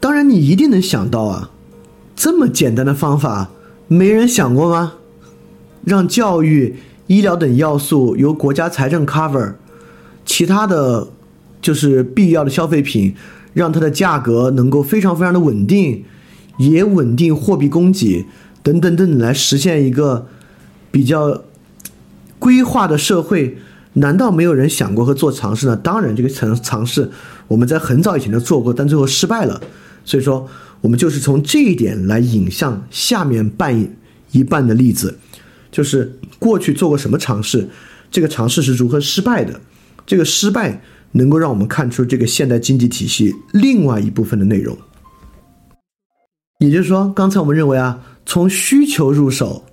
当然，你一定能想到啊，这么简单的方法，没人想过吗？让教育、医疗等要素由国家财政 cover，其他的就是必要的消费品，让它的价格能够非常非常的稳定，也稳定货币供给等等等等，来实现一个比较规划的社会。难道没有人想过和做尝试呢？当然，这个尝尝试我们在很早以前就做过，但最后失败了。所以说，我们就是从这一点来引向下面半一半的例子，就是过去做过什么尝试，这个尝试是如何失败的，这个失败能够让我们看出这个现代经济体系另外一部分的内容。也就是说，刚才我们认为啊，从需求入手，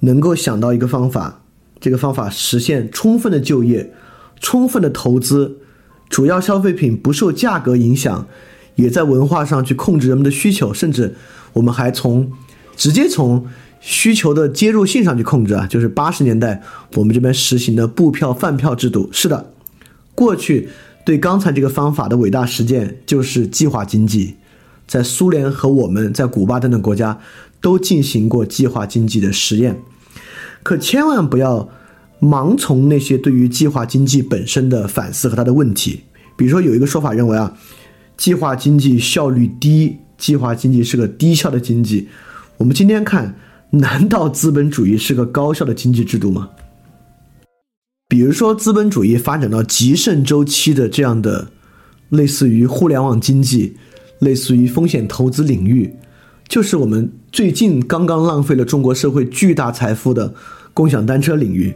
能够想到一个方法，这个方法实现充分的就业、充分的投资，主要消费品不受价格影响。也在文化上去控制人们的需求，甚至我们还从直接从需求的接入性上去控制啊，就是八十年代我们这边实行的布票饭票制度。是的，过去对刚才这个方法的伟大实践就是计划经济，在苏联和我们在古巴等等国家都进行过计划经济的实验。可千万不要盲从那些对于计划经济本身的反思和它的问题。比如说有一个说法认为啊。计划经济效率低，计划经济是个低效的经济。我们今天看，难道资本主义是个高效的经济制度吗？比如说，资本主义发展到极盛周期的这样的，类似于互联网经济，类似于风险投资领域，就是我们最近刚刚浪费了中国社会巨大财富的共享单车领域，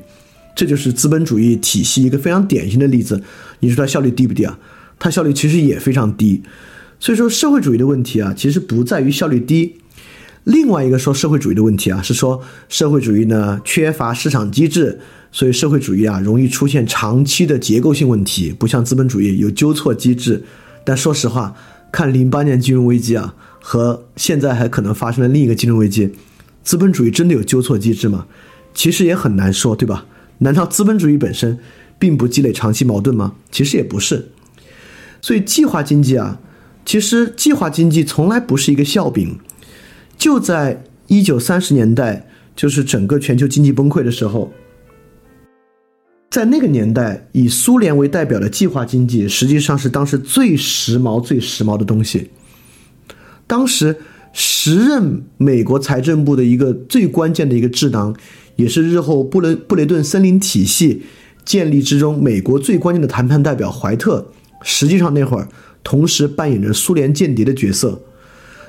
这就是资本主义体系一个非常典型的例子。你说它效率低不低啊？它效率其实也非常低，所以说社会主义的问题啊，其实不在于效率低。另外一个说社会主义的问题啊，是说社会主义呢缺乏市场机制，所以社会主义啊容易出现长期的结构性问题，不像资本主义有纠错机制。但说实话，看零八年金融危机啊，和现在还可能发生的另一个金融危机，资本主义真的有纠错机制吗？其实也很难说，对吧？难道资本主义本身并不积累长期矛盾吗？其实也不是。所以计划经济啊，其实计划经济从来不是一个笑柄。就在一九三十年代，就是整个全球经济崩溃的时候，在那个年代，以苏联为代表的计划经济实际上是当时最时髦、最时髦的东西。当时时任美国财政部的一个最关键的一个智囊，也是日后布雷布雷顿森林体系建立之中美国最关键的谈判代表怀特。实际上那会儿同时扮演着苏联间谍的角色，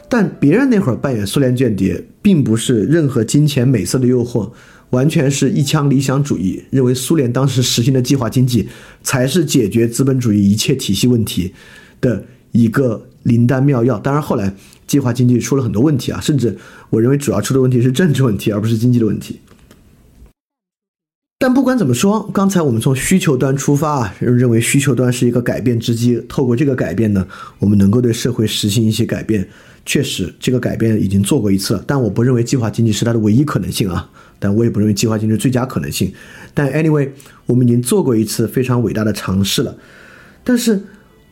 但别人那会儿扮演苏联间谍，并不是任何金钱美色的诱惑，完全是一腔理想主义，认为苏联当时实行的计划经济才是解决资本主义一切体系问题的一个灵丹妙药。当然后来计划经济出了很多问题啊，甚至我认为主要出的问题是政治问题，而不是经济的问题。但不管怎么说，刚才我们从需求端出发啊，认为需求端是一个改变之机。透过这个改变呢，我们能够对社会实行一些改变。确实，这个改变已经做过一次了，但我不认为计划经济是它的唯一可能性啊。但我也不认为计划经济最佳可能性。但 anyway，我们已经做过一次非常伟大的尝试了。但是，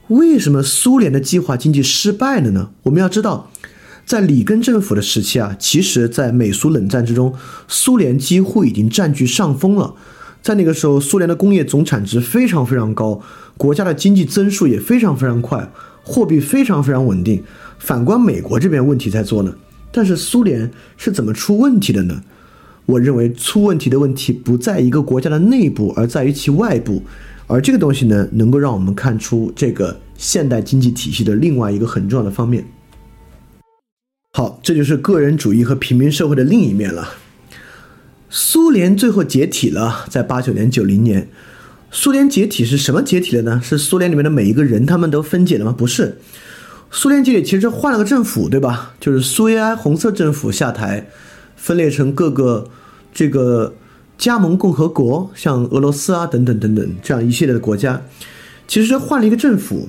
为什么苏联的计划经济失败了呢？我们要知道。在里根政府的时期啊，其实，在美苏冷战之中，苏联几乎已经占据上风了。在那个时候，苏联的工业总产值非常非常高，国家的经济增速也非常非常快，货币非常非常稳定。反观美国这边，问题在做呢。但是苏联是怎么出问题的呢？我认为出问题的问题不在一个国家的内部，而在于其外部。而这个东西呢，能够让我们看出这个现代经济体系的另外一个很重要的方面。好，这就是个人主义和平民社会的另一面了。苏联最后解体了，在八九年、九零年，苏联解体是什么解体了呢？是苏联里面的每一个人他们都分解了吗？不是，苏联解体其实换了个政府，对吧？就是苏维埃红色政府下台，分裂成各个这个加盟共和国，像俄罗斯啊等等等等这样一系列的国家。其实换了一个政府，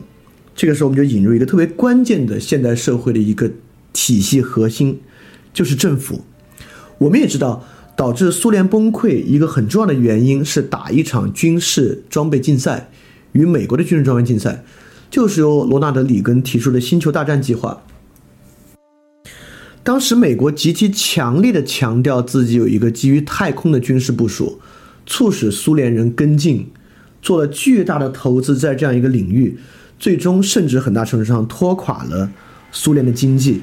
这个时候我们就引入一个特别关键的现代社会的一个体系核心，就是政府。我们也知道，导致苏联崩溃一个很重要的原因是打一场军事装备竞赛，与美国的军事装备竞赛，就是由罗纳德·里根提出的星球大战计划。当时美国极其强烈的强调自己有一个基于太空的军事部署，促使苏联人跟进，做了巨大的投资在这样一个领域，最终甚至很大程度上拖垮了苏联的经济。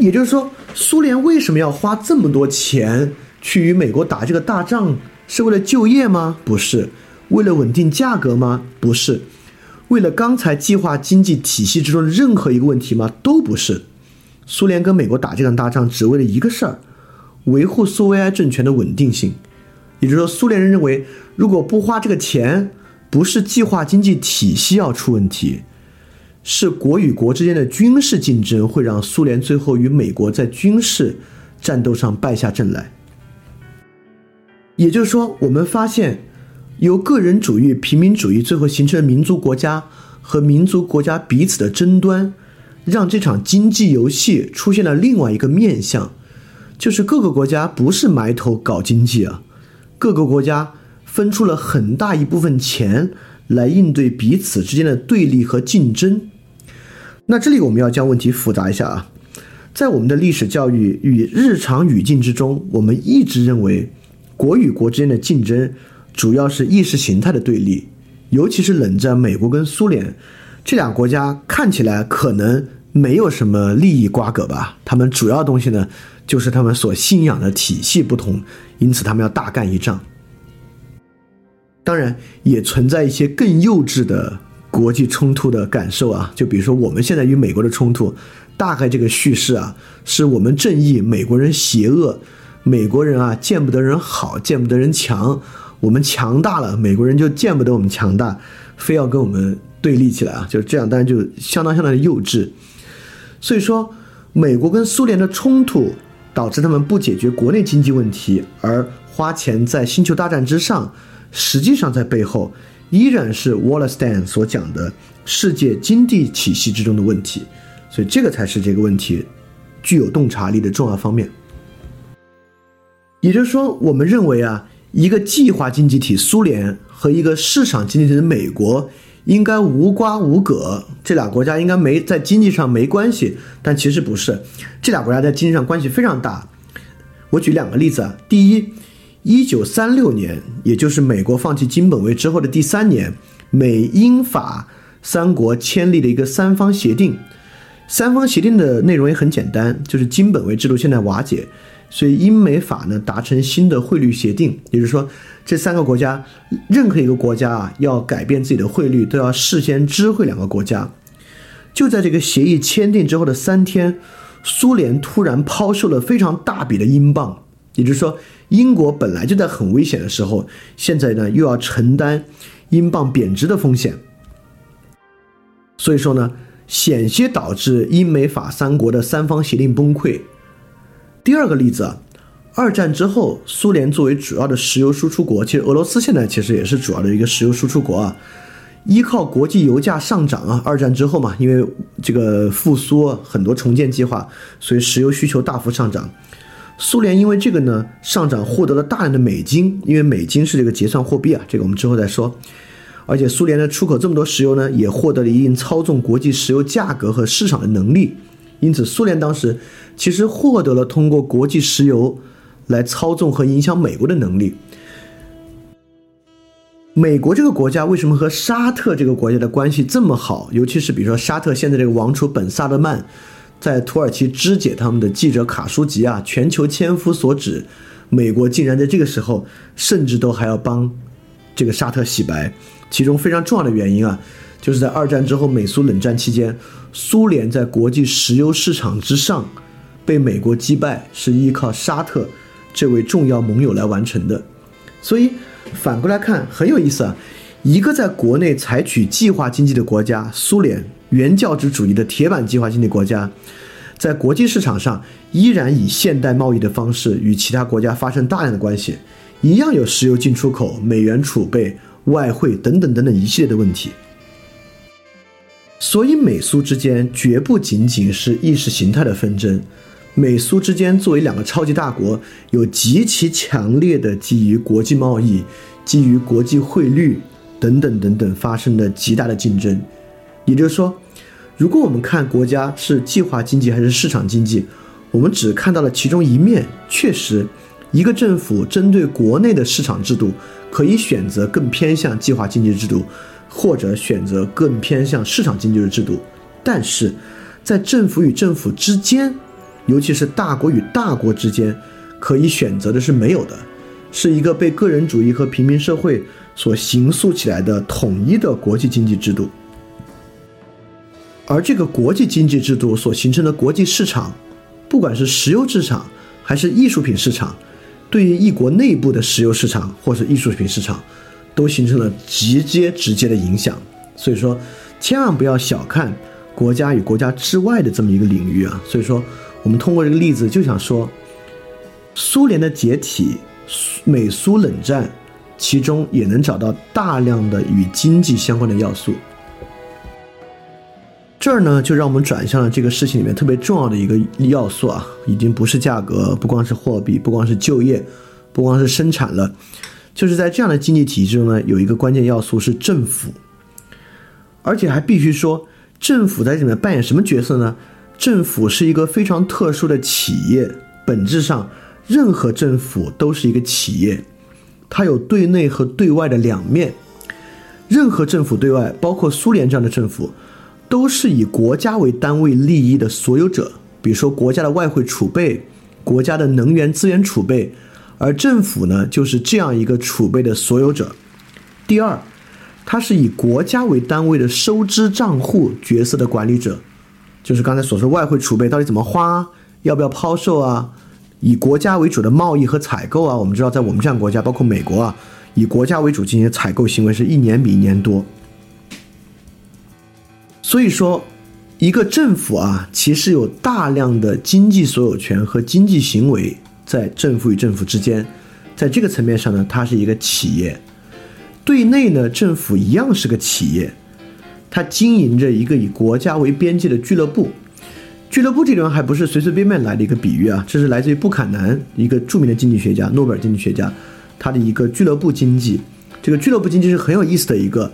也就是说，苏联为什么要花这么多钱去与美国打这个大仗？是为了就业吗？不是。为了稳定价格吗？不是。为了刚才计划经济体系之中的任何一个问题吗？都不是。苏联跟美国打这场大仗，只为了一个事儿：维护苏维埃政权的稳定性。也就是说，苏联人认为，如果不花这个钱，不是计划经济体系要出问题，是国与国之间的军事竞争会让苏联最后与美国在军事战斗上败下阵来。也就是说，我们发现，由个人主义、平民主义最后形成民族国家和民族国家彼此的争端。让这场经济游戏出现了另外一个面相，就是各个国家不是埋头搞经济啊，各个国家分出了很大一部分钱来应对彼此之间的对立和竞争。那这里我们要将问题复杂一下啊，在我们的历史教育与日常语境之中，我们一直认为国与国之间的竞争主要是意识形态的对立，尤其是冷战，美国跟苏联这俩国家看起来可能。没有什么利益瓜葛吧？他们主要东西呢，就是他们所信仰的体系不同，因此他们要大干一仗。当然，也存在一些更幼稚的国际冲突的感受啊，就比如说我们现在与美国的冲突，大概这个叙事啊，是我们正义，美国人邪恶，美国人啊见不得人好，见不得人强，我们强大了，美国人就见不得我们强大，非要跟我们对立起来啊，就是这样，当然就相当相当的幼稚。所以说，美国跟苏联的冲突导致他们不解决国内经济问题，而花钱在星球大战之上，实际上在背后依然是 Wallerstein 所讲的世界经济体系之中的问题。所以这个才是这个问题具有洞察力的重要方面。也就是说，我们认为啊，一个计划经济体苏联和一个市场经济体的美国。应该无瓜无葛，这俩国家应该没在经济上没关系，但其实不是，这俩国家在经济上关系非常大。我举两个例子啊，第一，一九三六年，也就是美国放弃金本位之后的第三年，美英法三国签立了一个三方协定，三方协定的内容也很简单，就是金本位制度现在瓦解。所以英美法呢达成新的汇率协定，也就是说，这三个国家任何一个国家啊要改变自己的汇率，都要事先知会两个国家。就在这个协议签订之后的三天，苏联突然抛售了非常大笔的英镑，也就是说，英国本来就在很危险的时候，现在呢又要承担英镑贬值的风险。所以说呢，险些导致英美法三国的三方协定崩溃。第二个例子啊，二战之后，苏联作为主要的石油输出国，其实俄罗斯现在其实也是主要的一个石油输出国啊，依靠国际油价上涨啊，二战之后嘛，因为这个复苏很多重建计划，所以石油需求大幅上涨。苏联因为这个呢上涨，获得了大量的美金，因为美金是这个结算货币啊，这个我们之后再说。而且苏联的出口这么多石油呢，也获得了一定操纵国际石油价格和市场的能力。因此，苏联当时其实获得了通过国际石油来操纵和影响美国的能力。美国这个国家为什么和沙特这个国家的关系这么好？尤其是比如说沙特现在这个王储本萨德曼在土耳其肢解他们的记者卡舒吉啊，全球千夫所指，美国竟然在这个时候甚至都还要帮这个沙特洗白。其中非常重要的原因啊。就是在二战之后，美苏冷战期间，苏联在国际石油市场之上被美国击败，是依靠沙特这位重要盟友来完成的。所以反过来看很有意思啊，一个在国内采取计划经济的国家——苏联原教旨主义的铁板计划经济国家，在国际市场上依然以现代贸易的方式与其他国家发生大量的关系，一样有石油进出口、美元储备。外汇等等等等一系列的问题。所以美苏之间绝不仅仅是意识形态的纷争，美苏之间作为两个超级大国，有极其强烈的基于国际贸易、基于国际汇率等等等等发生的极大的竞争。也就是说，如果我们看国家是计划经济还是市场经济，我们只看到了其中一面。确实，一个政府针对国内的市场制度，可以选择更偏向计划经济制度。或者选择更偏向市场经济的制度，但是，在政府与政府之间，尤其是大国与大国之间，可以选择的是没有的，是一个被个人主义和平民社会所形塑起来的统一的国际经济制度。而这个国际经济制度所形成的国际市场，不管是石油市场还是艺术品市场，对于一国内部的石油市场或是艺术品市场。都形成了直接直接的影响，所以说千万不要小看国家与国家之外的这么一个领域啊！所以说，我们通过这个例子就想说，苏联的解体、美苏冷战，其中也能找到大量的与经济相关的要素。这儿呢，就让我们转向了这个事情里面特别重要的一个要素啊，已经不是价格，不光是货币，不光是就业，不光是生产了。就是在这样的经济体制中呢，有一个关键要素是政府，而且还必须说，政府在这里面扮演什么角色呢？政府是一个非常特殊的企业，本质上，任何政府都是一个企业，它有对内和对外的两面。任何政府对外，包括苏联这样的政府，都是以国家为单位利益的所有者。比如说，国家的外汇储备，国家的能源资源储备。而政府呢，就是这样一个储备的所有者。第二，它是以国家为单位的收支账户角色的管理者，就是刚才所说外汇储备到底怎么花，要不要抛售啊？以国家为主的贸易和采购啊，我们知道在我们这样国家，包括美国啊，以国家为主进行采购行为是一年比一年多。所以说，一个政府啊，其实有大量的经济所有权和经济行为。在政府与政府之间，在这个层面上呢，它是一个企业；对内呢，政府一样是个企业，它经营着一个以国家为边界的俱乐部。俱乐部这地方还不是随随便便来的一个比喻啊，这是来自于布坎南，一个著名的经济学家，诺贝尔经济学家，他的一个俱乐部经济。这个俱乐部经济是很有意思的一个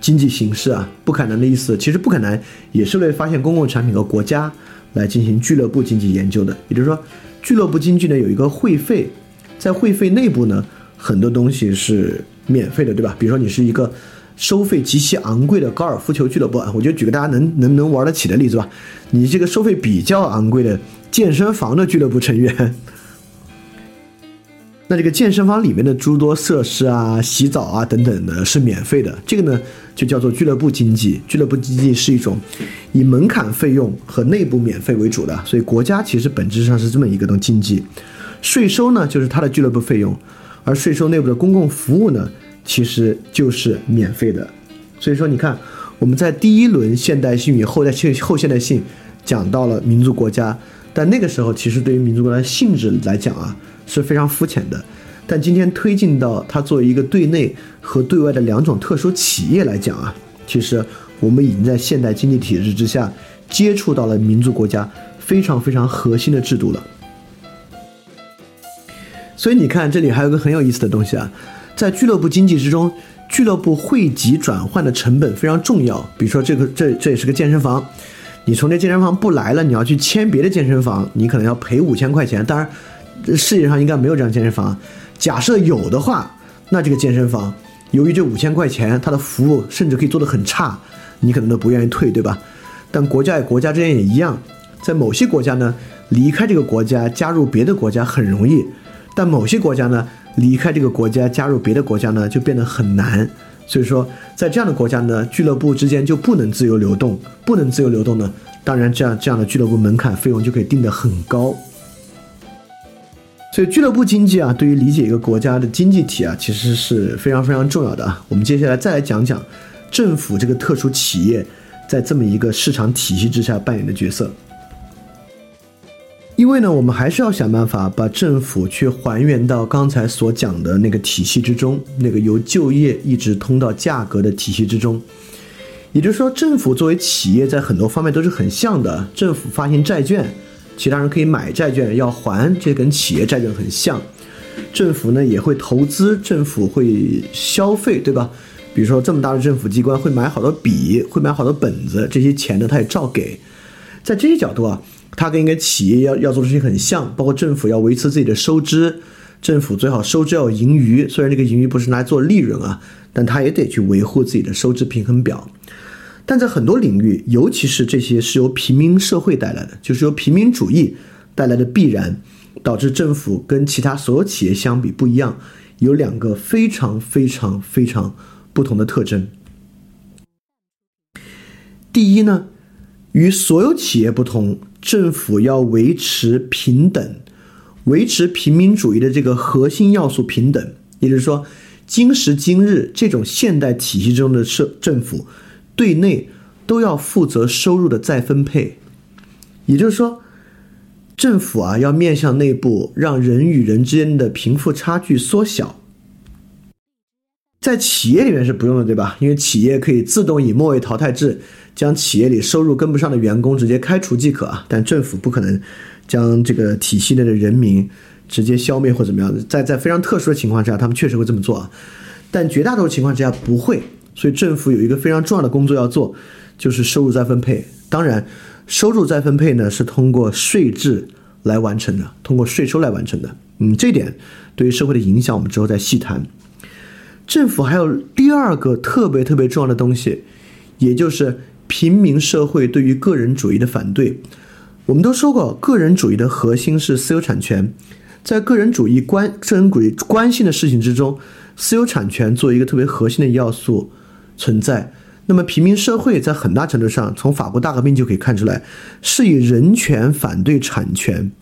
经济形式啊。布坎南的意思，其实布坎南也是为发现公共产品和国家来进行俱乐部经济研究的，也就是说。俱乐部经济呢有一个会费，在会费内部呢，很多东西是免费的，对吧？比如说你是一个收费极其昂贵的高尔夫球俱乐部啊，我就举个大家能能能玩得起的例子吧。你这个收费比较昂贵的健身房的俱乐部成员。那这个健身房里面的诸多设施啊、洗澡啊等等的是免费的，这个呢就叫做俱乐部经济。俱乐部经济是一种以门槛费用和内部免费为主的，所以国家其实本质上是这么一个东经济。税收呢就是它的俱乐部费用，而税收内部的公共服务呢其实就是免费的。所以说，你看我们在第一轮现代性与后代性后现代性讲到了民族国家，但那个时候其实对于民族国家性质来讲啊。是非常肤浅的，但今天推进到它作为一个对内和对外的两种特殊企业来讲啊，其实我们已经在现代经济体制之下接触到了民族国家非常非常核心的制度了。所以你看，这里还有个很有意思的东西啊，在俱乐部经济之中，俱乐部汇集转换的成本非常重要。比如说，这个这这也是个健身房，你从这健身房不来了，你要去签别的健身房，你可能要赔五千块钱。当然。世界上应该没有这样健身房。假设有的话，那这个健身房由于这五千块钱，它的服务甚至可以做得很差，你可能都不愿意退，对吧？但国家与国家之间也一样，在某些国家呢，离开这个国家加入别的国家很容易；但某些国家呢，离开这个国家加入别的国家呢，就变得很难。所以说，在这样的国家呢，俱乐部之间就不能自由流动，不能自由流动呢，当然这样这样的俱乐部门槛费用就可以定得很高。所以俱乐部经济啊，对于理解一个国家的经济体啊，其实是非常非常重要的啊。我们接下来再来讲讲政府这个特殊企业在这么一个市场体系之下扮演的角色。因为呢，我们还是要想办法把政府去还原到刚才所讲的那个体系之中，那个由就业一直通到价格的体系之中。也就是说，政府作为企业，在很多方面都是很像的。政府发行债券，其他人可以买债券要还，这跟企业债券很像。政府呢也会投资，政府会消费，对吧？比如说这么大的政府机关会买好多笔，会买好多本子，这些钱呢他也照给。在这些角度啊。它跟一个企业要要做的事情很像，包括政府要维持自己的收支，政府最好收支要有盈余，虽然这个盈余不是拿来做利润啊，但它也得去维护自己的收支平衡表。但在很多领域，尤其是这些是由平民社会带来的，就是由平民主义带来的必然，导致政府跟其他所有企业相比不一样，有两个非常非常非常不同的特征。第一呢，与所有企业不同。政府要维持平等，维持平民主义的这个核心要素平等，也就是说，今时今日这种现代体系中的社政府，对内都要负责收入的再分配，也就是说，政府啊要面向内部，让人与人之间的贫富差距缩小。在企业里面是不用的，对吧？因为企业可以自动以末位淘汰制。将企业里收入跟不上的员工直接开除即可啊，但政府不可能将这个体系内的人民直接消灭或怎么样的。在在非常特殊的情况下，他们确实会这么做啊，但绝大多数情况之下不会。所以政府有一个非常重要的工作要做，就是收入再分配。当然，收入再分配呢是通过税制来完成的，通过税收来完成的。嗯，这点对于社会的影响，我们之后再细谈。政府还有第二个特别特别重要的东西，也就是。平民社会对于个人主义的反对，我们都说过，个人主义的核心是私有产权。在个人主义关个人主义关心的事情之中，私有产权作为一个特别核心的要素存在。那么，平民社会在很大程度上，从法国大革命就可以看出来，是以人权反对产权，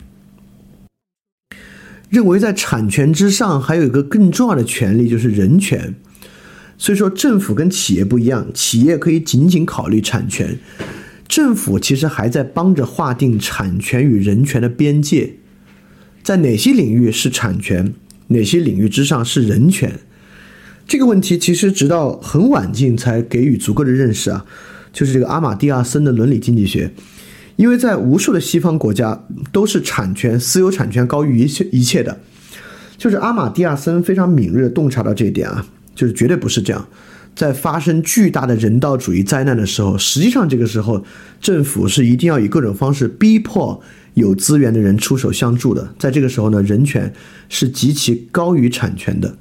认为在产权之上还有一个更重要的权利，就是人权。所以说，政府跟企业不一样，企业可以仅仅考虑产权，政府其实还在帮着划定产权与人权的边界，在哪些领域是产权，哪些领域之上是人权，这个问题其实直到很晚近才给予足够的认识啊，就是这个阿马蒂亚森的伦理经济学，因为在无数的西方国家都是产权私有产权高于一切一切的，就是阿马蒂亚森非常敏锐的洞察到这一点啊。就是绝对不是这样，在发生巨大的人道主义灾难的时候，实际上这个时候政府是一定要以各种方式逼迫有资源的人出手相助的。在这个时候呢，人权是极其高于产权的。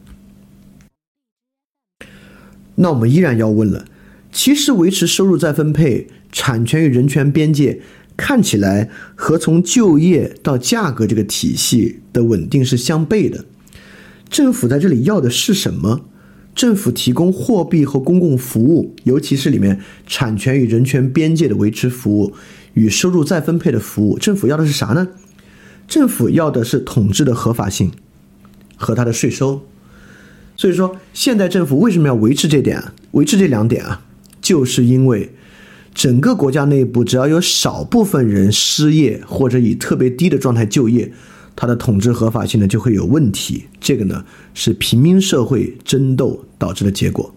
那我们依然要问了，其实维持收入再分配、产权与人权边界，看起来和从就业到价格这个体系的稳定是相悖的。政府在这里要的是什么？政府提供货币和公共服务，尤其是里面产权与人权边界的维持服务与收入再分配的服务，政府要的是啥呢？政府要的是统治的合法性和它的税收。所以说，现代政府为什么要维持这点？维持这两点啊，就是因为整个国家内部只要有少部分人失业或者以特别低的状态就业。它的统治合法性呢就会有问题，这个呢是平民社会争斗导致的结果。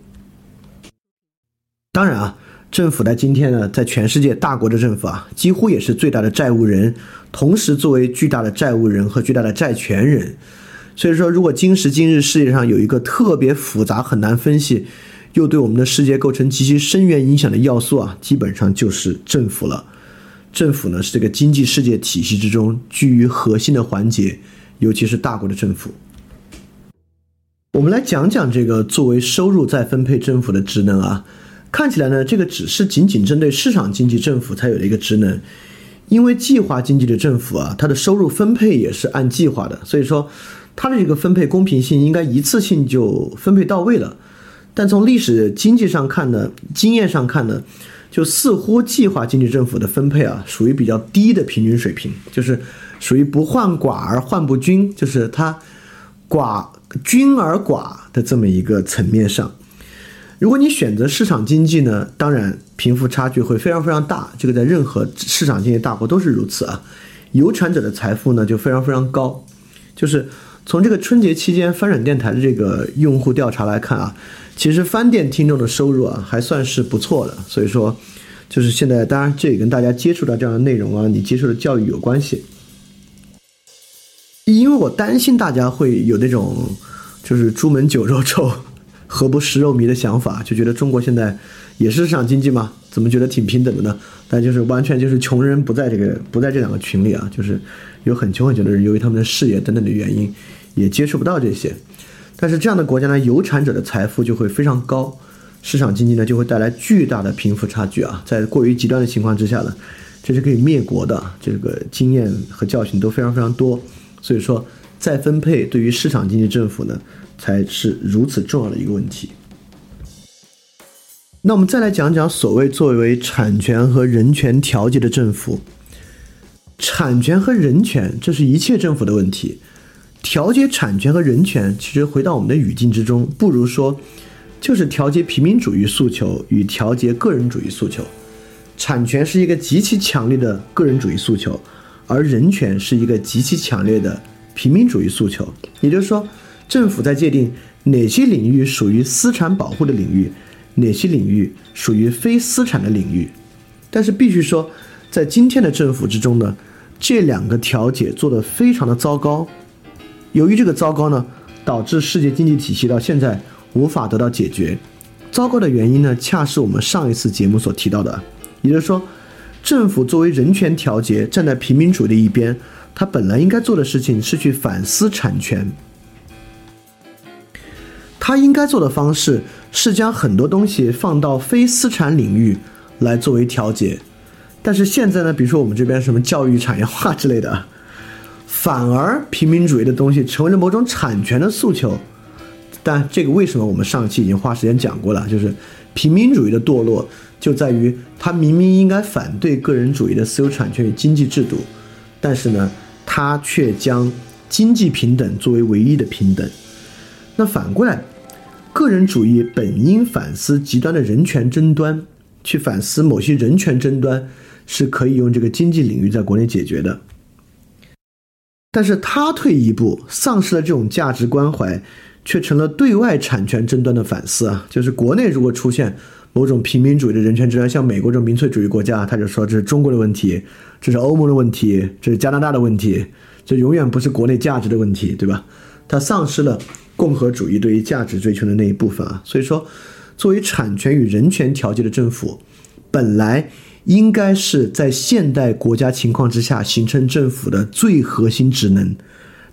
当然啊，政府在今天呢，在全世界大国的政府啊，几乎也是最大的债务人，同时作为巨大的债务人和巨大的债权人。所以说，如果今时今日世界上有一个特别复杂、很难分析，又对我们的世界构成极其深远影响的要素啊，基本上就是政府了。政府呢是这个经济世界体系之中居于核心的环节，尤其是大国的政府。我们来讲讲这个作为收入再分配政府的职能啊，看起来呢这个只是仅仅针对市场经济政府才有的一个职能，因为计划经济的政府啊，它的收入分配也是按计划的，所以说它的这个分配公平性应该一次性就分配到位了。但从历史经济上看呢，经验上看呢。就似乎计划经济政府的分配啊，属于比较低的平均水平，就是属于不患寡而患不均，就是它寡均而寡的这么一个层面上。如果你选择市场经济呢，当然贫富差距会非常非常大，这个在任何市场经济大国都是如此啊，有产者的财富呢就非常非常高。就是从这个春节期间翻转电台的这个用户调查来看啊，其实翻店听众的收入啊还算是不错的。所以说，就是现在当然这也跟大家接触到这样的内容啊，你接受的教育有关系。因为我担心大家会有那种就是“朱门酒肉臭，何不食肉糜”的想法，就觉得中国现在也是市场经济嘛？怎么觉得挺平等的呢？但就是完全就是穷人不在这个不在这两个群里啊，就是有很穷很穷的人，由于他们的事业等等的原因，也接触不到这些。但是这样的国家呢，有产者的财富就会非常高，市场经济呢就会带来巨大的贫富差距啊。在过于极端的情况之下呢，这是可以灭国的，这个经验和教训都非常非常多。所以说，再分配对于市场经济政府呢，才是如此重要的一个问题。那我们再来讲讲所谓作为产权和人权调节的政府，产权和人权，这是一切政府的问题。调节产权和人权，其实回到我们的语境之中，不如说就是调节平民主义诉求与调节个人主义诉求。产权是一个极其强烈的个人主义诉求。而人权是一个极其强烈的平民主义诉求，也就是说，政府在界定哪些领域属于私产保护的领域，哪些领域属于非私产的领域。但是必须说，在今天的政府之中呢，这两个调解做得非常的糟糕。由于这个糟糕呢，导致世界经济体系到现在无法得到解决。糟糕的原因呢，恰是我们上一次节目所提到的，也就是说。政府作为人权调节，站在平民主义的一边，他本来应该做的事情是去反思产权。他应该做的方式是将很多东西放到非私产领域来作为调节。但是现在呢，比如说我们这边什么教育产业化之类的，反而平民主义的东西成为了某种产权的诉求。但这个为什么我们上期已经花时间讲过了？就是平民主义的堕落。就在于他明明应该反对个人主义的私有产权与经济制度，但是呢，他却将经济平等作为唯一的平等。那反过来，个人主义本应反思极端的人权争端，去反思某些人权争端是可以用这个经济领域在国内解决的。但是他退一步，丧失了这种价值关怀，却成了对外产权争端的反思啊！就是国内如果出现。某种平民主义的人权之端，像美国这种民粹主义国家，他就说这是中国的问题，这是欧盟的问题，这是加拿大的问题，这永远不是国内价值的问题，对吧？他丧失了共和主义对于价值追求的那一部分啊。所以说，作为产权与人权调节的政府，本来应该是在现代国家情况之下形成政府的最核心职能，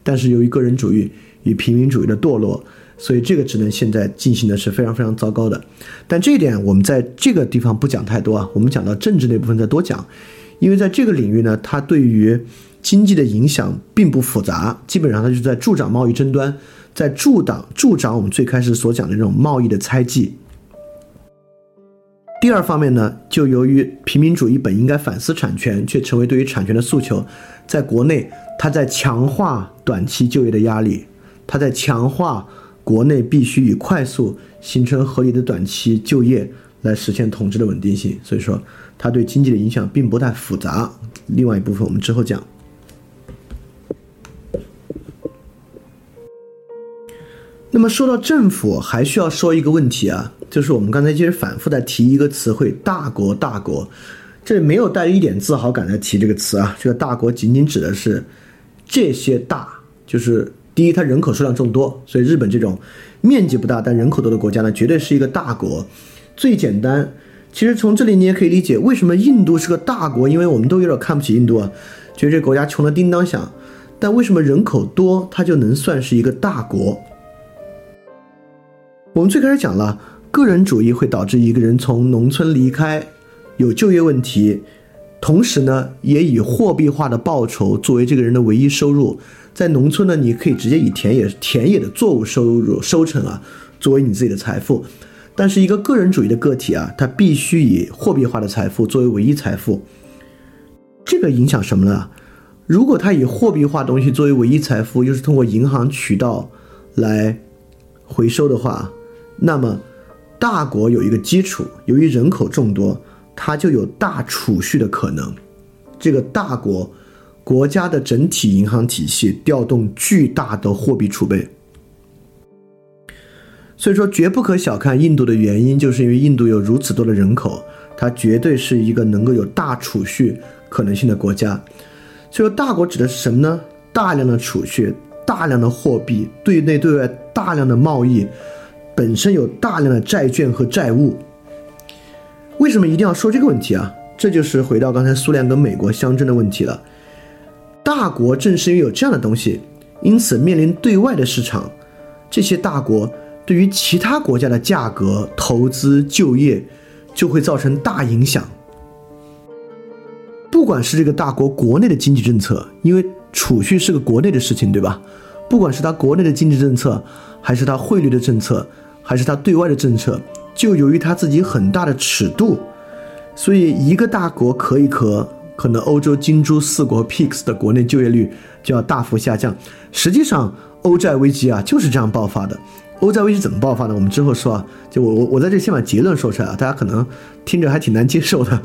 但是由于个人主义与平民主义的堕落。所以这个职能现在进行的是非常非常糟糕的，但这一点我们在这个地方不讲太多啊，我们讲到政治那部分再多讲，因为在这个领域呢，它对于经济的影响并不复杂，基本上它就是在助长贸易争端，在助长助长我们最开始所讲的这种贸易的猜忌。第二方面呢，就由于平民主义本应该反思产权，却成为对于产权的诉求，在国内它在强化短期就业的压力，它在强化。国内必须以快速形成合理的短期就业来实现统治的稳定性，所以说它对经济的影响并不太复杂。另外一部分我们之后讲。那么说到政府，还需要说一个问题啊，就是我们刚才其实反复在提一个词汇“大国”，大国，这没有带一点自豪感在提这个词啊。这个“大国”仅仅指的是这些大，就是。第一，它人口数量众多，所以日本这种面积不大但人口多的国家呢，绝对是一个大国。最简单，其实从这里你也可以理解为什么印度是个大国，因为我们都有点看不起印度啊，觉得这国家穷得叮当响。但为什么人口多，它就能算是一个大国？我们最开始讲了，个人主义会导致一个人从农村离开，有就业问题，同时呢，也以货币化的报酬作为这个人的唯一收入。在农村呢，你可以直接以田野田野的作物收入收成啊，作为你自己的财富。但是一个个人主义的个体啊，他必须以货币化的财富作为唯一财富。这个影响什么呢？如果他以货币化东西作为唯一财富，又是通过银行渠道来回收的话，那么大国有一个基础，由于人口众多，它就有大储蓄的可能。这个大国。国家的整体银行体系调动巨大的货币储备。所以说，绝不可小看印度的原因，就是因为印度有如此多的人口，它绝对是一个能够有大储蓄可能性的国家。所以说，大国指的是什么呢？大量的储蓄、大量的货币、对内对外大量的贸易，本身有大量的债券和债务。为什么一定要说这个问题啊？这就是回到刚才苏联跟美国相争的问题了。大国正是因为有这样的东西，因此面临对外的市场，这些大国。对于其他国家的价格、投资、就业，就会造成大影响。不管是这个大国国内的经济政策，因为储蓄是个国内的事情，对吧？不管是他国内的经济政策，还是他汇率的政策，还是他对外的政策，就由于他自己很大的尺度，所以一个大国可以可可能欧洲金猪四国 PIX 的国内就业率就要大幅下降。实际上，欧债危机啊就是这样爆发的。欧债危机怎么爆发的？我们之后说啊。就我我我在这先把结论说出来啊，大家可能听着还挺难接受的。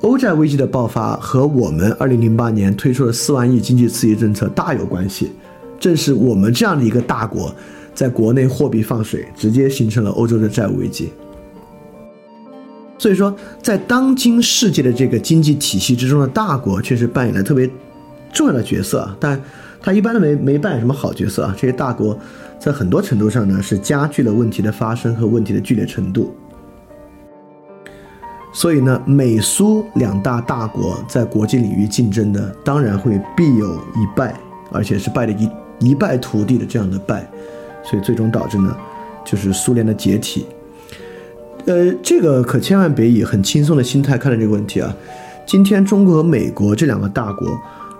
欧债危机的爆发和我们二零零八年推出的四万亿经济刺激政策大有关系。正是我们这样的一个大国，在国内货币放水，直接形成了欧洲的债务危机。所以说，在当今世界的这个经济体系之中的大国，确实扮演了特别重要的角色，但他一般都没没扮演什么好角色啊。这些大国。在很多程度上呢，是加剧了问题的发生和问题的剧烈程度。所以呢，美苏两大大国在国际领域竞争呢，当然会必有一败，而且是败的一一败涂地的这样的败。所以最终导致呢，就是苏联的解体。呃，这个可千万别以很轻松的心态看待这个问题啊。今天中国和美国这两个大国，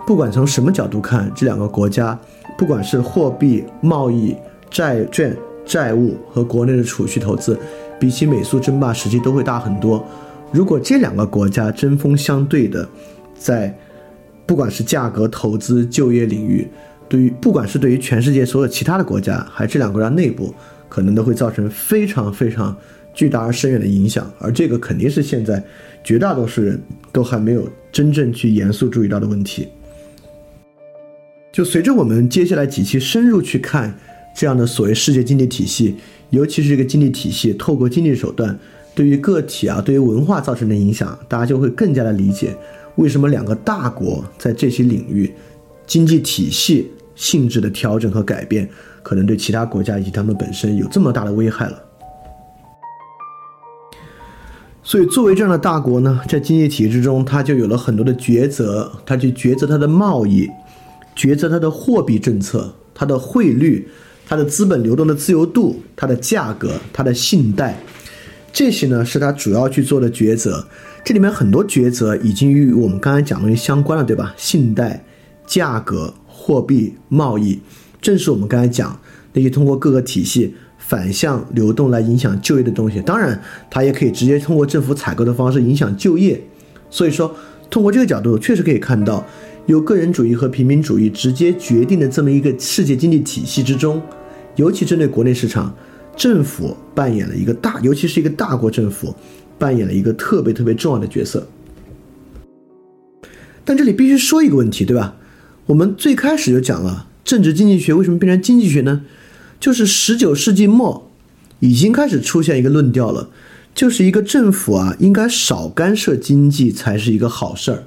不管从什么角度看，这两个国家，不管是货币贸易。债券、债务和国内的储蓄投资，比起美苏争霸时期都会大很多。如果这两个国家针锋相对的，在不管是价格、投资、就业领域，对于不管是对于全世界所有其他的国家，还是这两个国家内部，可能都会造成非常非常巨大而深远的影响。而这个肯定是现在绝大多数人都还没有真正去严肃注意到的问题。就随着我们接下来几期深入去看。这样的所谓世界经济体系，尤其是这个经济体系透过经济手段对于个体啊、对于文化造成的影响，大家就会更加的理解为什么两个大国在这些领域经济体系性质的调整和改变，可能对其他国家以及他们本身有这么大的危害了。所以，作为这样的大国呢，在经济体制中，它就有了很多的抉择，它去抉择它的贸易，抉择它的货币政策，它的汇率。它的资本流动的自由度、它的价格、它的信贷，这些呢是它主要去做的抉择。这里面很多抉择已经与我们刚才讲的相关了，对吧？信贷、价格、货币、贸易，正是我们刚才讲那些通过各个体系反向流动来影响就业的东西。当然，它也可以直接通过政府采购的方式影响就业。所以说，通过这个角度，确实可以看到。由个人主义和平民主义直接决定的这么一个世界经济体系之中，尤其针对国内市场，政府扮演了一个大，尤其是一个大国政府，扮演了一个特别特别重要的角色。但这里必须说一个问题，对吧？我们最开始就讲了，政治经济学为什么变成经济学呢？就是十九世纪末已经开始出现一个论调了，就是一个政府啊，应该少干涉经济才是一个好事儿。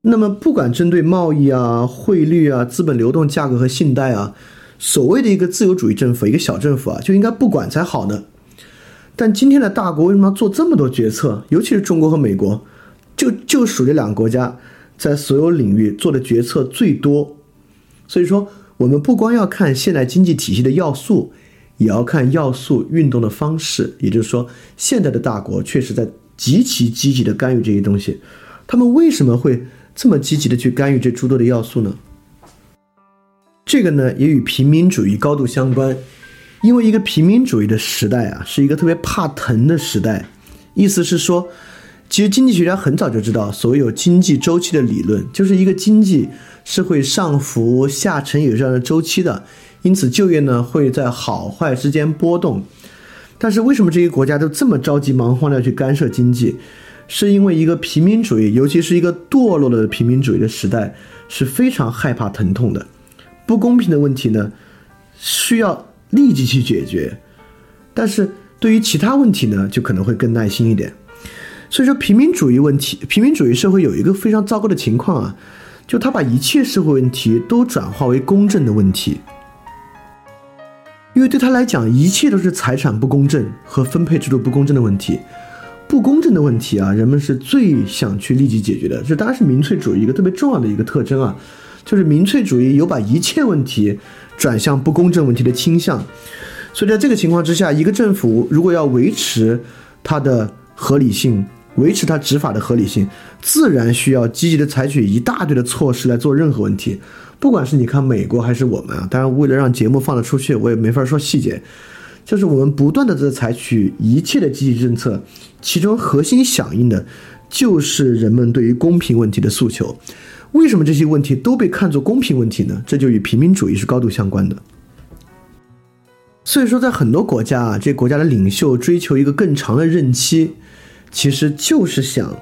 那么，不管针对贸易啊、汇率啊、资本流动、价格和信贷啊，所谓的一个自由主义政府、一个小政府啊，就应该不管才好呢。但今天的大国为什么要做这么多决策？尤其是中国和美国，就就属这两个国家在所有领域做的决策最多。所以说，我们不光要看现代经济体系的要素，也要看要素运动的方式。也就是说，现在的大国确实在极其积极的干预这些东西。他们为什么会？这么积极的去干预这诸多的要素呢？这个呢也与平民主义高度相关，因为一个平民主义的时代啊，是一个特别怕疼的时代。意思是说，其实经济学家很早就知道，所谓有经济周期的理论，就是一个经济是会上浮下沉有这样的周期的，因此就业呢会在好坏之间波动。但是为什么这些国家都这么着急忙慌的去干涉经济？是因为一个平民主义，尤其是一个堕落的平民主义的时代，是非常害怕疼痛的。不公平的问题呢，需要立即去解决，但是对于其他问题呢，就可能会更耐心一点。所以说，平民主义问题，平民主义社会有一个非常糟糕的情况啊，就他把一切社会问题都转化为公正的问题。因为对他来讲，一切都是财产不公正和分配制度不公正的问题。不公正的问题啊，人们是最想去立即解决的。这当然是民粹主义一个特别重要的一个特征啊，就是民粹主义有把一切问题转向不公正问题的倾向。所以在这个情况之下，一个政府如果要维持它的合理性，维持它执法的合理性，自然需要积极的采取一大堆的措施来做任何问题。不管是你看美国还是我们啊，当然为了让节目放得出去，我也没法说细节。就是我们不断的在采取一切的积极政策，其中核心响应的，就是人们对于公平问题的诉求。为什么这些问题都被看作公平问题呢？这就与平民主义是高度相关的。所以说，在很多国家啊，这国家的领袖追求一个更长的任期，其实就是想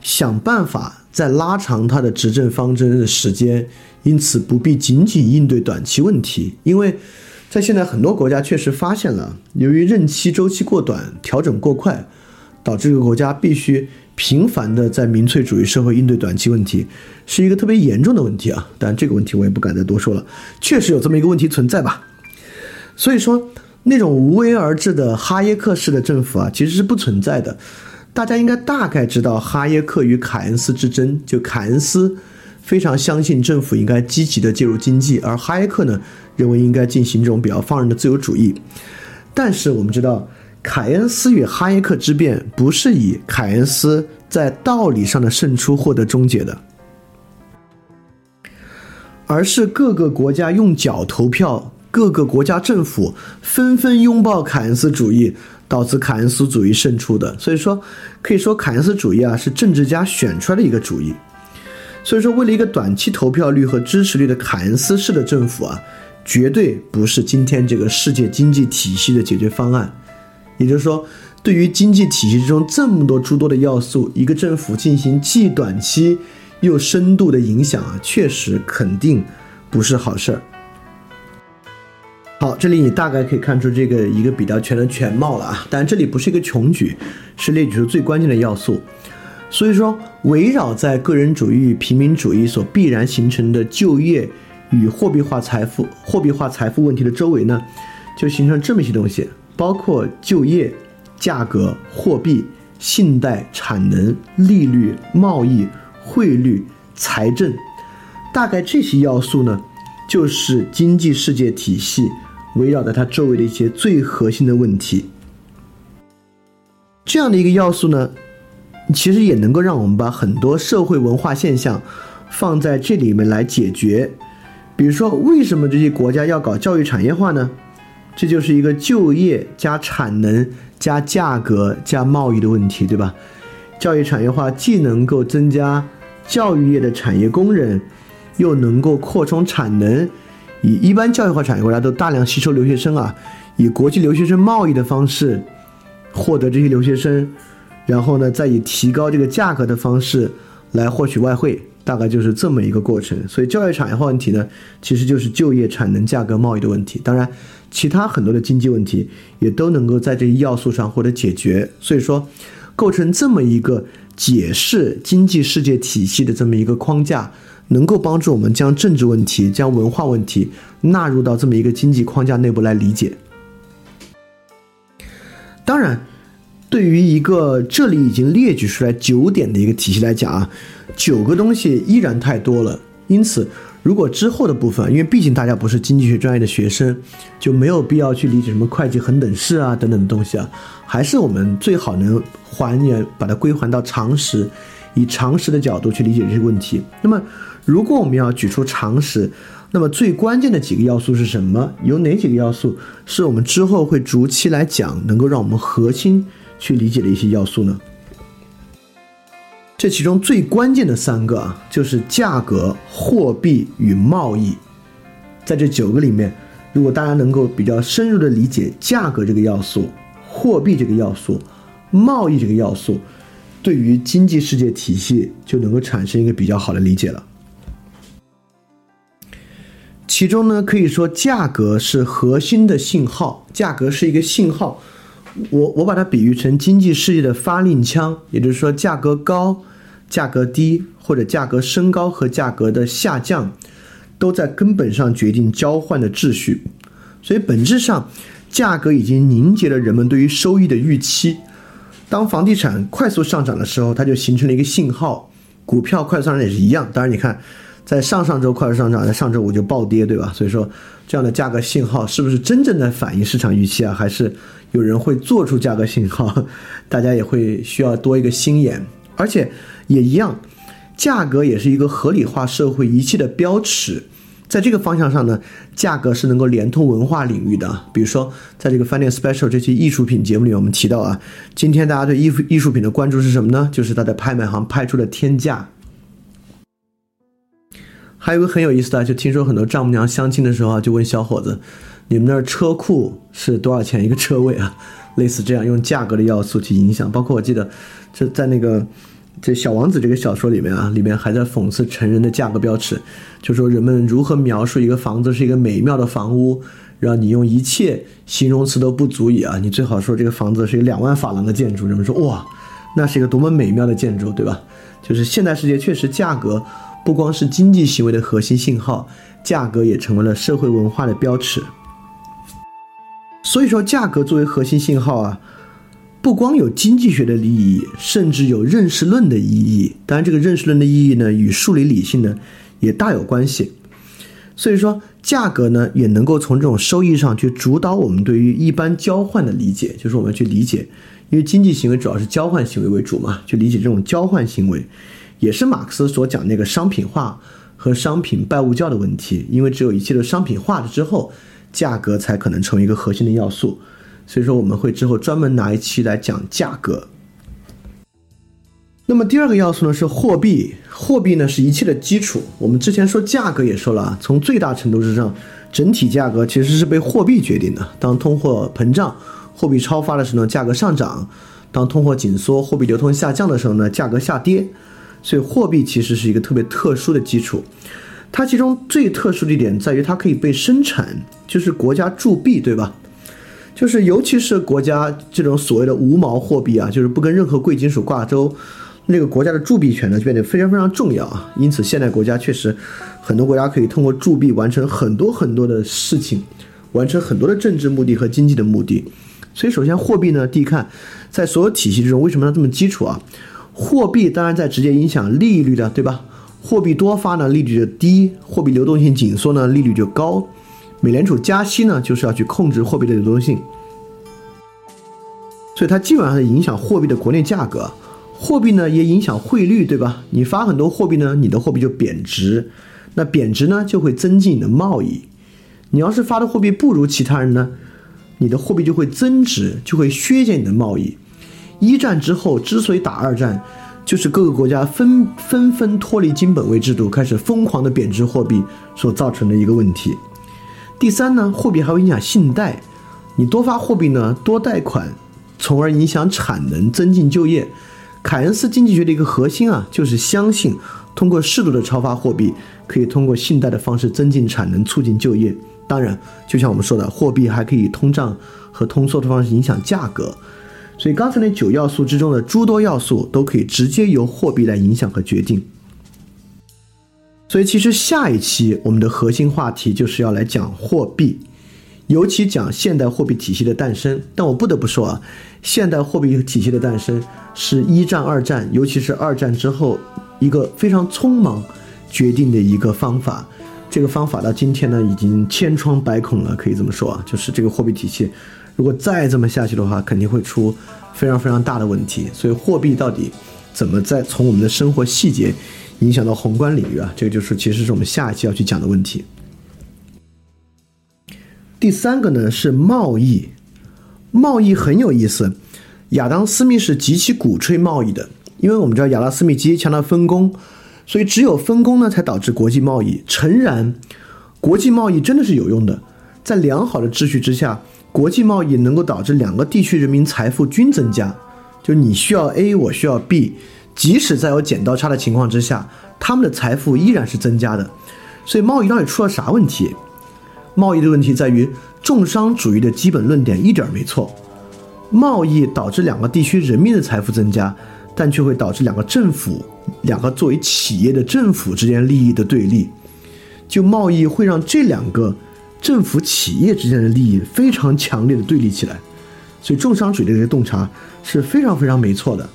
想办法再拉长他的执政方针的时间。因此不必仅仅应对短期问题，因为在现在很多国家确实发现了，由于任期周期过短、调整过快，导致这个国家必须频繁的在民粹主义社会应对短期问题，是一个特别严重的问题啊！但这个问题我也不敢再多说了，确实有这么一个问题存在吧。所以说，那种无为而治的哈耶克式的政府啊，其实是不存在的。大家应该大概知道哈耶克与凯恩斯之争，就凯恩斯。非常相信政府应该积极的介入经济，而哈耶克呢认为应该进行这种比较放任的自由主义。但是我们知道，凯恩斯与哈耶克之辩不是以凯恩斯在道理上的胜出获得终结的，而是各个国家用脚投票，各个国家政府纷纷拥抱凯恩斯主义，导致凯恩斯主义胜出的。所以说，可以说凯恩斯主义啊是政治家选出来的一个主义。所以说，为了一个短期投票率和支持率的凯恩斯式的政府啊，绝对不是今天这个世界经济体系的解决方案。也就是说，对于经济体系之中这么多诸多的要素，一个政府进行既短期又深度的影响啊，确实肯定不是好事儿。好，这里你大概可以看出这个一个比较全的全貌了啊。但这里不是一个穷举，是列举出最关键的要素。所以说，围绕在个人主义与平民主义所必然形成的就业与货币化财富、货币化财富问题的周围呢，就形成这么一些东西，包括就业、价格、货币、信贷、产能、利率、贸易、汇率、财政，大概这些要素呢，就是经济世界体系围绕在它周围的一些最核心的问题。这样的一个要素呢。其实也能够让我们把很多社会文化现象放在这里面来解决。比如说，为什么这些国家要搞教育产业化呢？这就是一个就业加产能加价格加贸易的问题，对吧？教育产业化既能够增加教育业的产业工人，又能够扩充产能。以一般教育化产业国家都大量吸收留学生啊，以国际留学生贸易的方式获得这些留学生。然后呢，再以提高这个价格的方式来获取外汇，大概就是这么一个过程。所以，教育产业化问题呢，其实就是就业、产能、价格、贸易的问题。当然，其他很多的经济问题也都能够在这一要素上获得解决。所以说，构成这么一个解释经济世界体系的这么一个框架，能够帮助我们将政治问题、将文化问题纳入到这么一个经济框架内部来理解。当然。对于一个这里已经列举出来九点的一个体系来讲啊，九个东西依然太多了。因此，如果之后的部分，因为毕竟大家不是经济学专业的学生，就没有必要去理解什么会计恒等式啊等等的东西啊。还是我们最好能还原，把它归还到常识，以常识的角度去理解这些问题。那么，如果我们要举出常识，那么最关键的几个要素是什么？有哪几个要素是我们之后会逐期来讲，能够让我们核心？去理解的一些要素呢？这其中最关键的三个啊，就是价格、货币与贸易。在这九个里面，如果大家能够比较深入的理解价格这个要素、货币这个要素、贸易这个要素，对于经济世界体系就能够产生一个比较好的理解了。其中呢，可以说价格是核心的信号，价格是一个信号。我我把它比喻成经济世界的发令枪，也就是说，价格高、价格低或者价格升高和价格的下降，都在根本上决定交换的秩序。所以本质上，价格已经凝结了人们对于收益的预期。当房地产快速上涨的时候，它就形成了一个信号。股票快速上涨也是一样。当然，你看，在上上周快速上涨，在上周五就暴跌，对吧？所以说，这样的价格信号是不是真正的反映市场预期啊？还是有人会做出价格信号？大家也会需要多一个心眼。而且也一样，价格也是一个合理化社会仪器的标尺。在这个方向上呢，价格是能够连通文化领域的。比如说，在这个饭店 special 这期艺术品节目里，我们提到啊，今天大家对艺术艺术品的关注是什么呢？就是它在拍卖行拍出的天价。还有个很有意思的，就听说很多丈母娘相亲的时候啊，就问小伙子：“你们那儿车库是多少钱一个车位啊？” 类似这样用价格的要素去影响。包括我记得，这在那个。这小王子这个小说里面啊，里面还在讽刺成人的价格标尺，就说人们如何描述一个房子是一个美妙的房屋，让你用一切形容词都不足以啊，你最好说这个房子是一个两万法郎的建筑，人们说哇，那是一个多么美妙的建筑，对吧？就是现代世界确实价格不光是经济行为的核心信号，价格也成为了社会文化的标尺。所以说，价格作为核心信号啊。不光有经济学的意义，甚至有认识论的意义。当然，这个认识论的意义呢，与数理理性呢也大有关系。所以说，价格呢也能够从这种收益上去主导我们对于一般交换的理解，就是我们去理解，因为经济行为主要是交换行为为主嘛，去理解这种交换行为，也是马克思所讲那个商品化和商品拜物教的问题。因为只有一切都商品化了之后，价格才可能成为一个核心的要素。所以说，我们会之后专门拿一期来讲价格。那么第二个要素呢是货币，货币呢是一切的基础。我们之前说价格也说了，从最大程度之上，整体价格其实是被货币决定的。当通货膨胀、货币超发的时候呢，价格上涨；当通货紧缩、货币流通下降的时候呢，价格下跌。所以货币其实是一个特别特殊的基础。它其中最特殊的一点在于它可以被生产，就是国家铸币，对吧？就是，尤其是国家这种所谓的无毛货币啊，就是不跟任何贵金属挂钩，那个国家的铸币权呢就变得非常非常重要啊。因此，现代国家确实很多国家可以通过铸币完成很多很多的事情，完成很多的政治目的和经济的目的。所以，首先货币呢，第一看，在所有体系之中，为什么要这么基础啊？货币当然在直接影响利率的，对吧？货币多发呢，利率就低；货币流动性紧缩呢，利率就高。美联储加息呢，就是要去控制货币的流动性，所以它基本上是影响货币的国内价格。货币呢也影响汇率，对吧？你发很多货币呢，你的货币就贬值，那贬值呢就会增进你的贸易。你要是发的货币不如其他人呢，你的货币就会增值，就会削减你的贸易。一战之后之所以打二战，就是各个国家纷纷纷脱离金本位制度，开始疯狂的贬值货币所造成的一个问题。第三呢，货币还会影响信贷，你多发货币呢，多贷款，从而影响产能，增进就业。凯恩斯经济学的一个核心啊，就是相信通过适度的超发货币，可以通过信贷的方式增进产能，促进就业。当然，就像我们说的，货币还可以通胀和通缩的方式影响价格。所以刚才那九要素之中的诸多要素，都可以直接由货币来影响和决定。所以，其实下一期我们的核心话题就是要来讲货币，尤其讲现代货币体系的诞生。但我不得不说啊，现代货币体系的诞生是一战、二战，尤其是二战之后一个非常匆忙决定的一个方法。这个方法到今天呢，已经千疮百孔了，可以这么说啊，就是这个货币体系如果再这么下去的话，肯定会出非常非常大的问题。所以，货币到底怎么在从我们的生活细节？影响到宏观领域啊，这个就是其实是我们下一期要去讲的问题。第三个呢是贸易，贸易很有意思。亚当·斯密是极其鼓吹贸易的，因为我们知道亚当·斯密极其强调分工，所以只有分工呢才导致国际贸易。诚然，国际贸易真的是有用的，在良好的秩序之下，国际贸易能够导致两个地区人民财富均增加，就你需要 A，我需要 B，即使在有剪刀差的情况之下，他们的财富依然是增加的。所以贸易到底出了啥问题？贸易的问题在于重商主义的基本论点一点没错，贸易导致两个地区人民的财富增加，但却会导致两个政府、两个作为企业的政府之间利益的对立。就贸易会让这两个政府企业之间的利益非常强烈的对立起来，所以重商主义的这个洞察是非常非常没错的。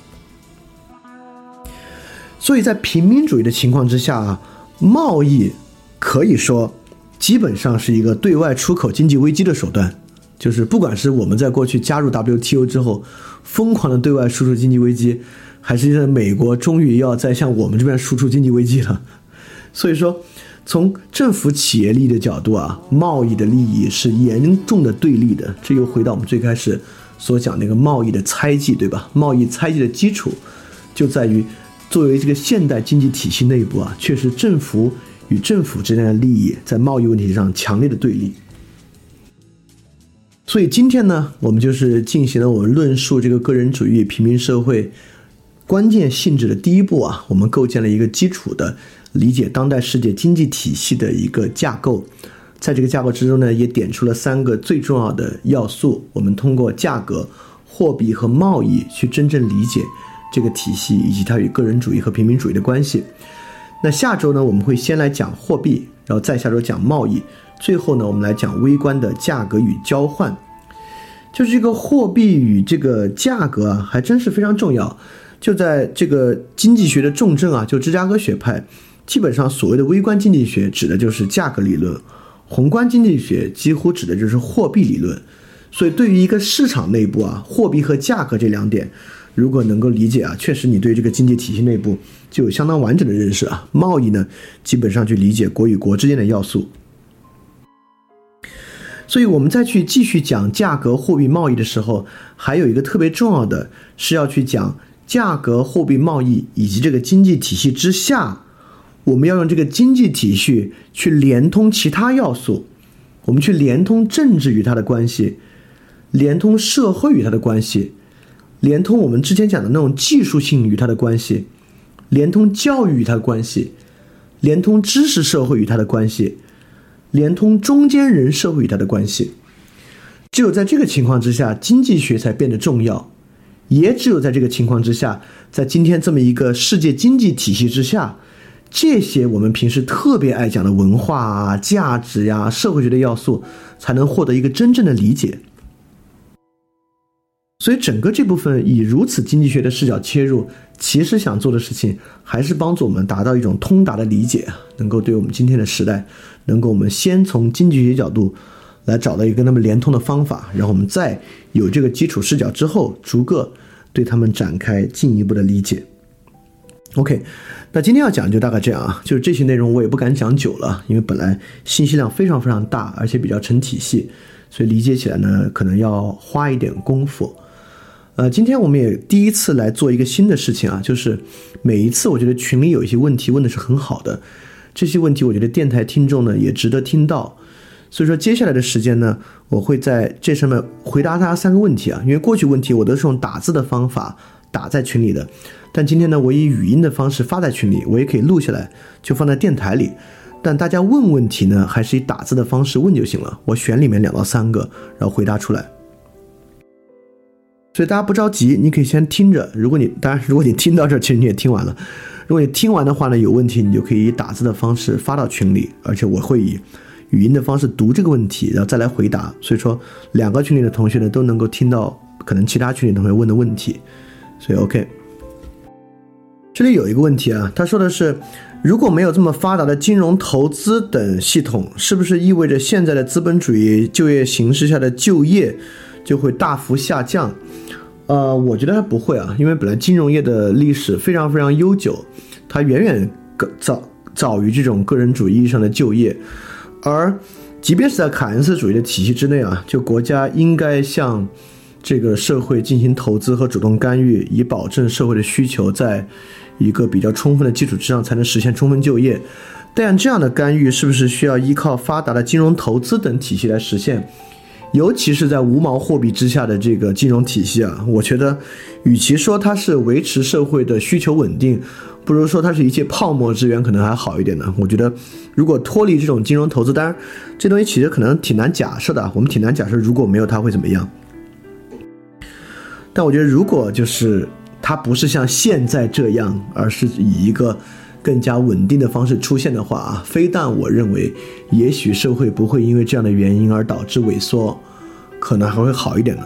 所以在平民主义的情况之下啊，贸易可以说基本上是一个对外出口经济危机的手段，就是不管是我们在过去加入 WTO 之后疯狂的对外输出经济危机，还是现在美国终于要再向我们这边输出经济危机了，所以说。从政府企业利益的角度啊，贸易的利益是严重的对立的。这又回到我们最开始所讲那个贸易的猜忌，对吧？贸易猜忌的基础就在于，作为这个现代经济体系内部啊，确实政府与政府之间的利益在贸易问题上强烈的对立。所以今天呢，我们就是进行了我们论述这个个人主义平民社会关键性质的第一步啊，我们构建了一个基础的。理解当代世界经济体系的一个架构，在这个架构之中呢，也点出了三个最重要的要素。我们通过价格、货币和贸易去真正理解这个体系以及它与个人主义和平民主义的关系。那下周呢，我们会先来讲货币，然后再下周讲贸易，最后呢，我们来讲微观的价格与交换。就是这个货币与这个价格啊，还真是非常重要。就在这个经济学的重镇啊，就芝加哥学派。基本上，所谓的微观经济学指的就是价格理论，宏观经济学几乎指的就是货币理论。所以，对于一个市场内部啊，货币和价格这两点，如果能够理解啊，确实你对这个经济体系内部就有相当完整的认识啊。贸易呢，基本上去理解国与国之间的要素。所以，我们再去继续讲价格、货币、贸易的时候，还有一个特别重要的是要去讲价格、货币、贸易以及这个经济体系之下。我们要用这个经济体系去连通其他要素，我们去连通政治与它的关系，连通社会与它的关系，连通我们之前讲的那种技术性与它的关系，连通教育与它的关系，连通知识社会与它的关系，连通中间人社会与它的关系。只有在这个情况之下，经济学才变得重要。也只有在这个情况之下，在今天这么一个世界经济体系之下。这些我们平时特别爱讲的文化啊、价值呀、社会学的要素，才能获得一个真正的理解。所以，整个这部分以如此经济学的视角切入，其实想做的事情还是帮助我们达到一种通达的理解，能够对我们今天的时代，能够我们先从经济学角度来找到一个跟他们连通的方法，然后我们再有这个基础视角之后，逐个对他们展开进一步的理解。OK。那今天要讲就大概这样啊，就是这些内容我也不敢讲久了，因为本来信息量非常非常大，而且比较成体系，所以理解起来呢可能要花一点功夫。呃，今天我们也第一次来做一个新的事情啊，就是每一次我觉得群里有一些问题问的是很好的，这些问题我觉得电台听众呢也值得听到，所以说接下来的时间呢，我会在这上面回答大家三个问题啊，因为过去问题我都是用打字的方法打在群里的。但今天呢，我以语音的方式发在群里，我也可以录下来，就放在电台里。但大家问问题呢，还是以打字的方式问就行了。我选里面两到三个，然后回答出来。所以大家不着急，你可以先听着。如果你当然，如果你听到这，其实你也听完了。如果你听完的话呢，有问题你就可以以打字的方式发到群里，而且我会以语音的方式读这个问题，然后再来回答。所以说，两个群里的同学呢都能够听到可能其他群里同学问的问题。所以 OK。这里有一个问题啊，他说的是，如果没有这么发达的金融投资等系统，是不是意味着现在的资本主义就业形势下的就业就会大幅下降？呃，我觉得它不会啊，因为本来金融业的历史非常非常悠久，它远远早早于这种个人主义意义上的就业，而即便是在凯恩斯主义的体系之内啊，就国家应该向这个社会进行投资和主动干预，以保证社会的需求在。一个比较充分的基础之上，才能实现充分就业。但这样的干预是不是需要依靠发达的金融投资等体系来实现？尤其是在无毛货币之下的这个金融体系啊，我觉得，与其说它是维持社会的需求稳定，不如说它是一切泡沫之源，可能还好一点呢。我觉得，如果脱离这种金融投资，当然这东西其实可能挺难假设的，我们挺难假设如果没有它会怎么样。但我觉得，如果就是它不是像现在这样，而是以一个更加稳定的方式出现的话啊，非但我认为，也许社会不会因为这样的原因而导致萎缩。可能还会好一点呢。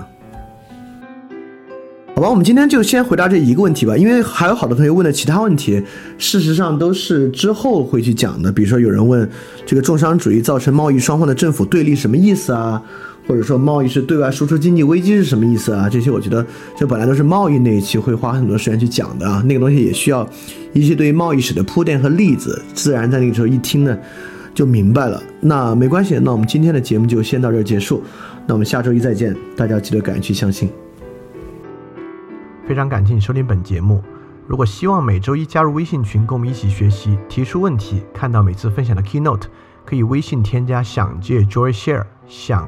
好吧，我们今天就先回答这一个问题吧，因为还有好多同学问的其他问题，事实上都是之后会去讲的。比如说，有人问这个重商主义造成贸易双方的政府对立什么意思啊？或者说贸易是对外输出经济危机是什么意思啊？这些我觉得这本来都是贸易那一期会花很多时间去讲的啊。那个东西也需要一些对于贸易史的铺垫和例子，自然在那个时候一听呢就明白了。那没关系，那我们今天的节目就先到这儿结束。那我们下周一再见，大家记得敢于去相信。非常感谢你收听本节目。如果希望每周一加入微信群，跟我们一起学习，提出问题，看到每次分享的 keynote，可以微信添加“想借 Joy Share”，想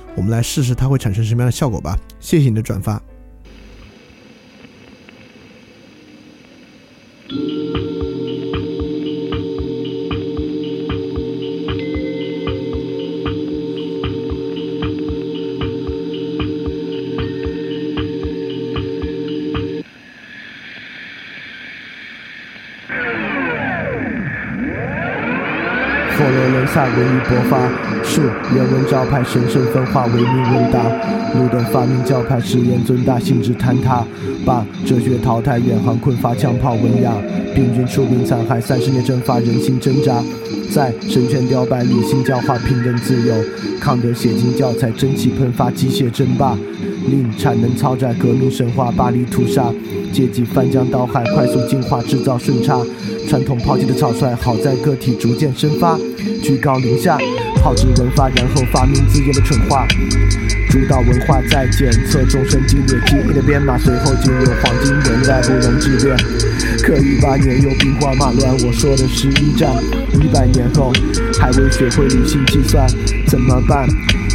我们来试试它会产生什么样的效果吧。谢谢你的转发。文艺勃发，树人文招牌神圣分化，唯命问答。路灯发明教派，誓言尊大，性质坍塌。把哲学淘汰，远航困乏，枪炮文雅。病菌出兵残害，三十年蒸发，人心挣扎。在神权雕败，理性教化，平等自由。康德写进教材，蒸汽喷发，机械争霸。令产能超载，革命神话，巴黎屠杀。阶级翻江倒海，快速进化，制造顺差。传统抛弃的草率，好在个体逐渐生发。居高临下，炮制文化，然后发明自己的蠢话。主导文化在检测众生激烈记忆的编码，随后进入黄金年代，不容置辩。可一八年又兵荒马乱，我说的是一战。一百年后还未学会理性计算，怎么办？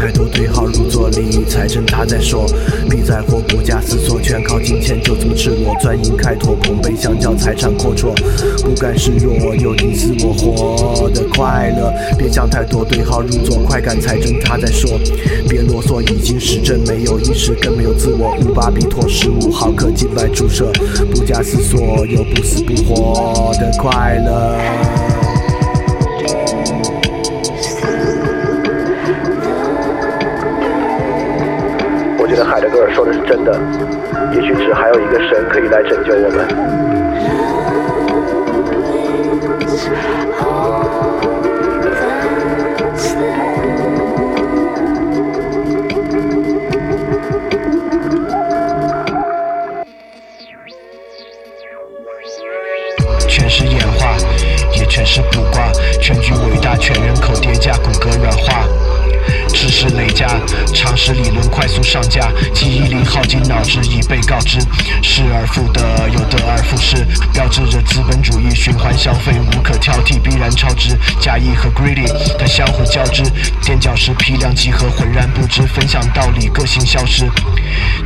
太多，对号入座，利益财政他在说，别在乎不假思索，全靠金钱就这么赤裸，钻营开拓，捧杯相较，财产阔绰，不甘示弱，有你死我活的快乐。别想太多，对号入座，快感财政他在说，别啰嗦，已经实证，没有意识，更没有自我。五巴比妥十五毫克静脉注射，不假思索，有不死不活的快乐。是真的，也许只还有一个神可以来拯救我们。常识理论快速上架，记忆力耗尽，脑汁已被告知，失而复得，又得而复失，标志着资本主义循环消费无可挑剔，必然超值。假意和 greedy 它相互交织，垫脚石批量集合，浑然不知，分享道理，个性消失。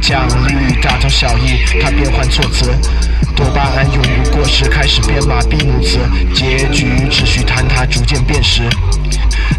奖励大同小异，它变换措辞，多巴胺永不过时，开始编码闭幕词，结局秩序坍塌，逐渐变实。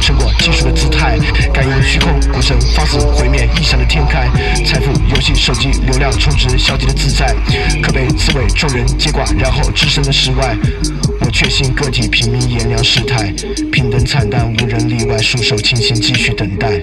成果技术的姿态，感应虚空，股神放肆毁灭，异想的天开，财富游戏手机流量充值，消极的自在，可被刺猬众人接管，然后置身的世外。我确信个体平民炎凉世态，平等惨淡，无人例外，束手清闲，继续等待。